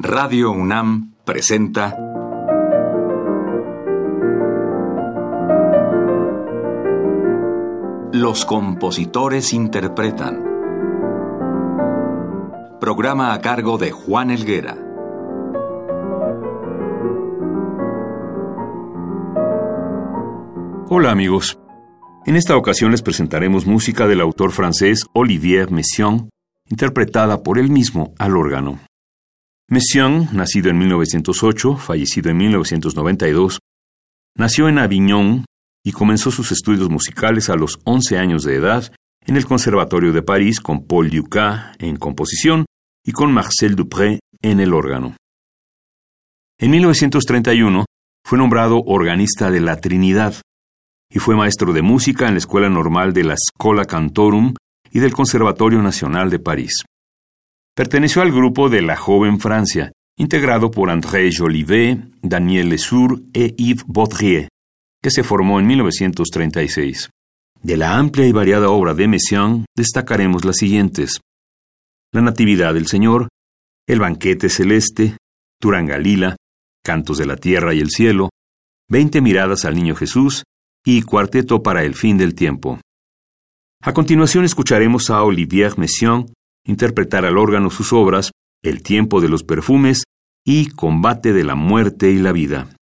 Radio UNAM presenta Los compositores interpretan. Programa a cargo de Juan Elguera. Hola amigos. En esta ocasión les presentaremos música del autor francés Olivier Messiaen, interpretada por él mismo al órgano. Messiaen, nacido en 1908, fallecido en 1992, nació en Avignon y comenzó sus estudios musicales a los 11 años de edad en el Conservatorio de París con Paul Dukas en composición y con Marcel Dupré en el órgano. En 1931 fue nombrado organista de la Trinidad y fue maestro de música en la Escuela Normal de la Scola Cantorum y del Conservatorio Nacional de París. Perteneció al grupo de la Joven Francia, integrado por André Jolivet, Daniel Lesour e Yves Baudrier, que se formó en 1936. De la amplia y variada obra de Messiaen destacaremos las siguientes: La Natividad del Señor, El Banquete Celeste, Turangalila, Cantos de la Tierra y el Cielo, Veinte Miradas al Niño Jesús y Cuarteto para el Fin del Tiempo. A continuación escucharemos a Olivier Messiaen interpretar al órgano sus obras El tiempo de los perfumes y Combate de la muerte y la vida.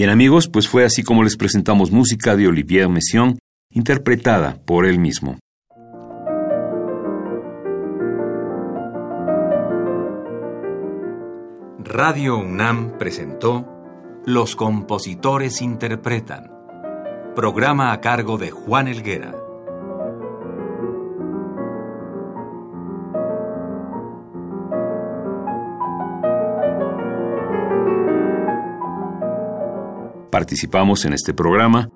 Bien amigos, pues fue así como les presentamos música de Olivier Messiaen, interpretada por él mismo. Radio UNAM presentó Los compositores interpretan, programa a cargo de Juan Elguera. Participamos en este programa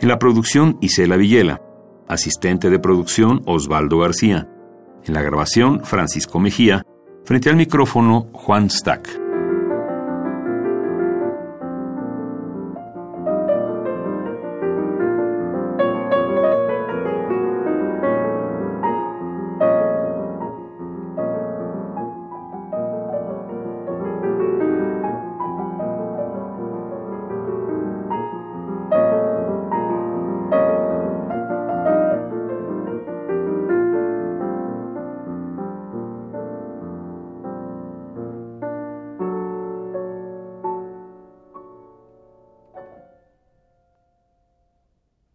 en la producción Isela Villela, asistente de producción Osvaldo García, en la grabación Francisco Mejía, frente al micrófono Juan Stack.